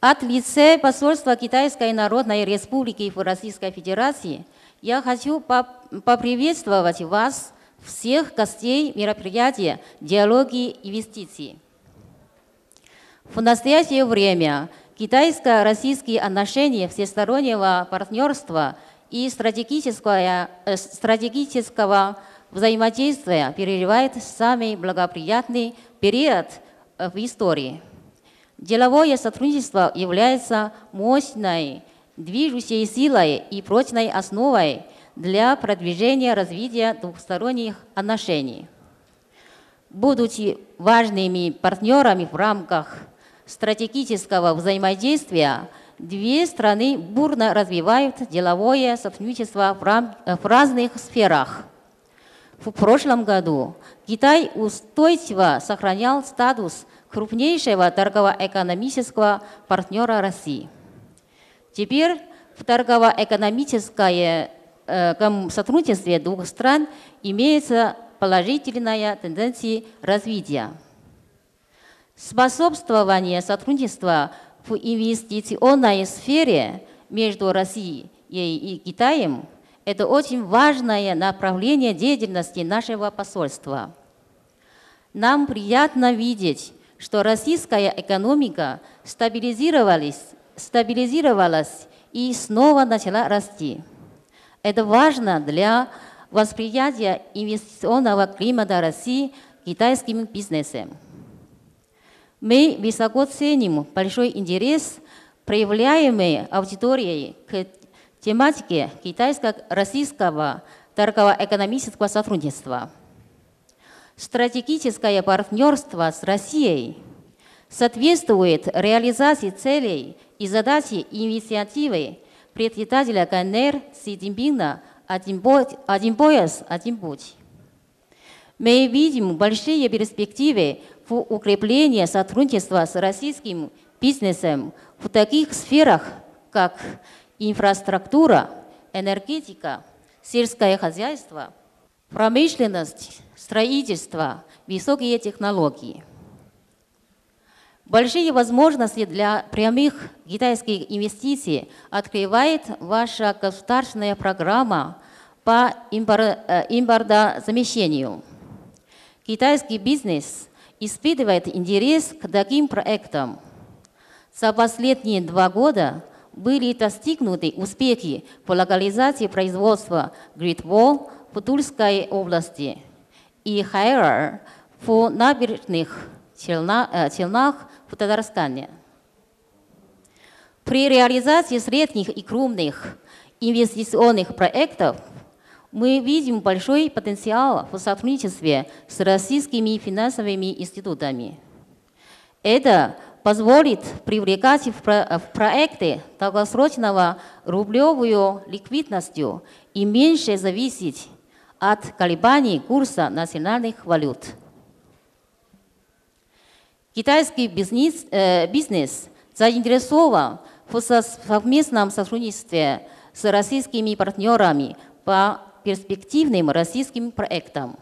От лица посольства Китайской Народной Республики в Российской Федерации я хочу поприветствовать вас, всех гостей мероприятия «Диалоги инвестиций». В настоящее время китайско-российские отношения всестороннего партнерства и стратегического, э, стратегического взаимодействия переживает самый благоприятный период в истории. Деловое сотрудничество является мощной движущей силой и прочной основой для продвижения развития двухсторонних отношений. Будучи важными партнерами в рамках стратегического взаимодействия, две страны бурно развивают деловое сотрудничество в, в разных сферах. В прошлом году Китай устойчиво сохранял статус крупнейшего торгово-экономического партнера России. Теперь в торгово-экономическое э, сотрудничестве двух стран имеется положительная тенденция развития. Способствование сотрудничества в инвестиционной сфере между Россией и Китаем – это очень важное направление деятельности нашего посольства. Нам приятно видеть, что российская экономика стабилизировалась, стабилизировалась и снова начала расти. Это важно для восприятия инвестиционного климата России китайским бизнесом. Мы высоко ценим большой интерес, проявляемый аудиторией к тематике китайско-российского торгово-экономического сотрудничества. Стратегическое партнерство с Россией соответствует реализации целей и задачи инициативы председателя КНР Си Цзиньпина «Один, пояс, один путь». Мы видим большие перспективы в укреплении сотрудничества с российским бизнесом в таких сферах, как инфраструктура, энергетика, сельское хозяйство, промышленность, строительство, высокие технологии – Большие возможности для прямых китайских инвестиций открывает ваша государственная программа по э, импортозамещению. Китайский бизнес испытывает интерес к таким проектам. За последние два года были достигнуты успехи по локализации производства Great Wall в Тульской области и Хайер в набережных Челнах в Татарстане. При реализации средних и крупных инвестиционных проектов мы видим большой потенциал в сотрудничестве с российскими финансовыми институтами. Это позволит привлекать в проекты долгосрочного рублевую ликвидностью и меньше зависеть от колебаний курса национальных валют. Китайский бизнес, э, бизнес заинтересован в совместном сотрудничестве с российскими партнерами по перспективным российским проектам.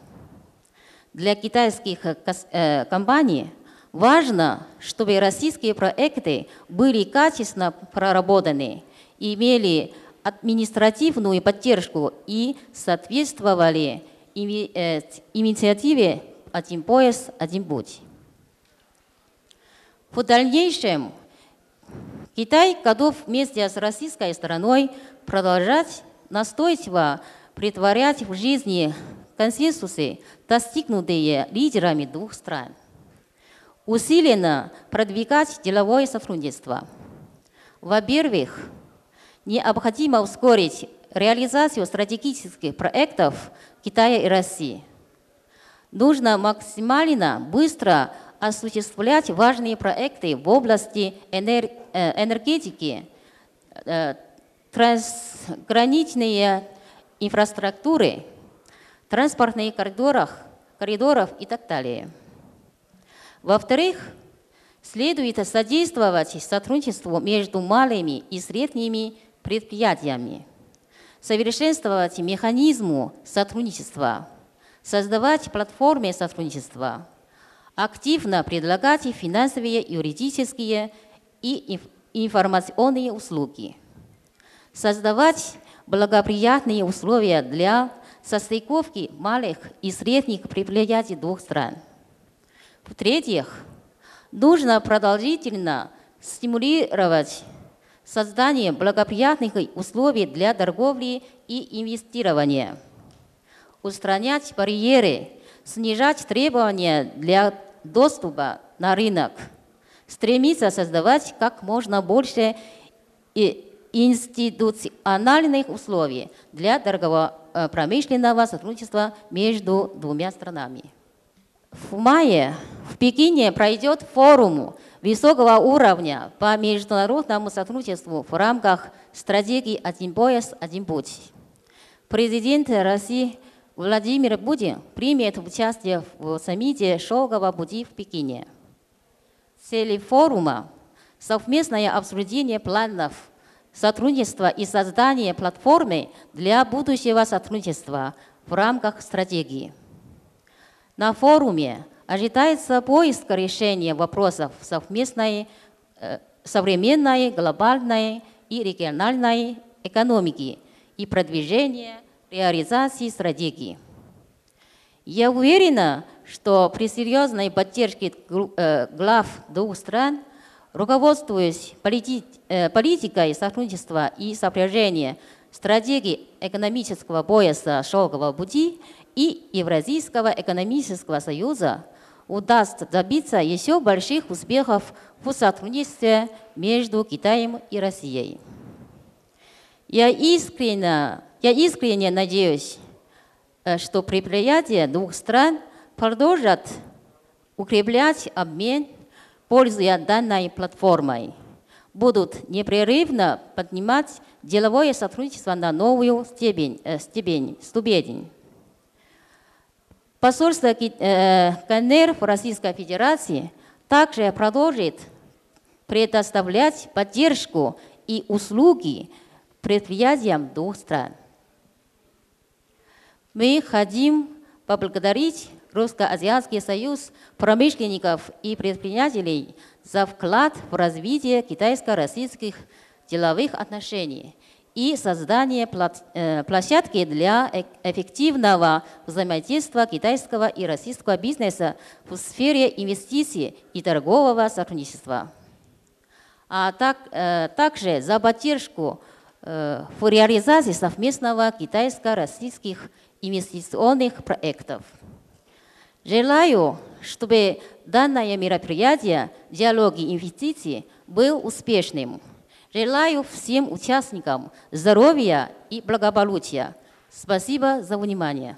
Для китайских э, компаний важно, чтобы российские проекты были качественно проработаны, имели административную поддержку и соответствовали э, инициативе «Один пояс, один путь». В дальнейшем Китай готов вместе с российской стороной продолжать настойчиво притворять в жизни консенсусы, достигнутые лидерами двух стран. Усиленно продвигать деловое сотрудничество. Во-первых, необходимо ускорить реализацию стратегических проектов Китая и России. Нужно максимально быстро осуществлять важные проекты в области э, энергетики, э, трансграничные инфраструктуры, транспортные коридорах, коридоров и так далее. Во-вторых, следует содействовать сотрудничеству между малыми и средними предприятиями, совершенствовать механизму сотрудничества, создавать платформы сотрудничества – активно предлагать финансовые, юридические и информационные услуги, создавать благоприятные условия для состыковки малых и средних предприятий двух стран. В-третьих, нужно продолжительно стимулировать создание благоприятных условий для торговли и инвестирования, устранять барьеры, снижать требования для доступа на рынок, стремиться создавать как можно больше институциональных условий для торгово-промышленного сотрудничества между двумя странами. В мае в Пекине пройдет форум высокого уровня по международному сотрудничеству в рамках стратегии «Один пояс, один путь». Президент России Владимир Путин примет участие в саммите «Шелкового пути» в Пекине. Цель форума – совместное обсуждение планов сотрудничества и создание платформы для будущего сотрудничества в рамках стратегии. На форуме ожидается поиск решения вопросов совместной э, современной, глобальной и региональной экономики и продвижения реализации стратегии. Я уверена, что при серьезной поддержке э, глав двух стран, руководствуясь полити э, политикой сотрудничества и сопряжения стратегии экономического пояса шелкового пути и Евразийского экономического союза, удастся добиться еще больших успехов в сотрудничестве между Китаем и Россией. Я искренне, я искренне надеюсь, э, что предприятия двух стран продолжат укреплять обмен, пользуясь данной платформой, будут непрерывно поднимать деловое сотрудничество на новую степень, э, степень, ступень. Посольство э, КНР в Российской Федерации также продолжит предоставлять поддержку и услуги предприятиям двух стран. Мы хотим поблагодарить Русско-Азиатский союз промышленников и предпринимателей за вклад в развитие китайско-российских деловых отношений – и создание э, площадки для э, эффективного взаимодействия китайского и российского бизнеса в сфере инвестиций и торгового сотрудничества. А так, э, также за поддержку в реализации совместного китайско-российских инвестиционных проектов. Желаю, чтобы данное мероприятие «Диалоги инвестиций» был успешным – Желаю всем участникам здоровья и благополучия. Спасибо за внимание.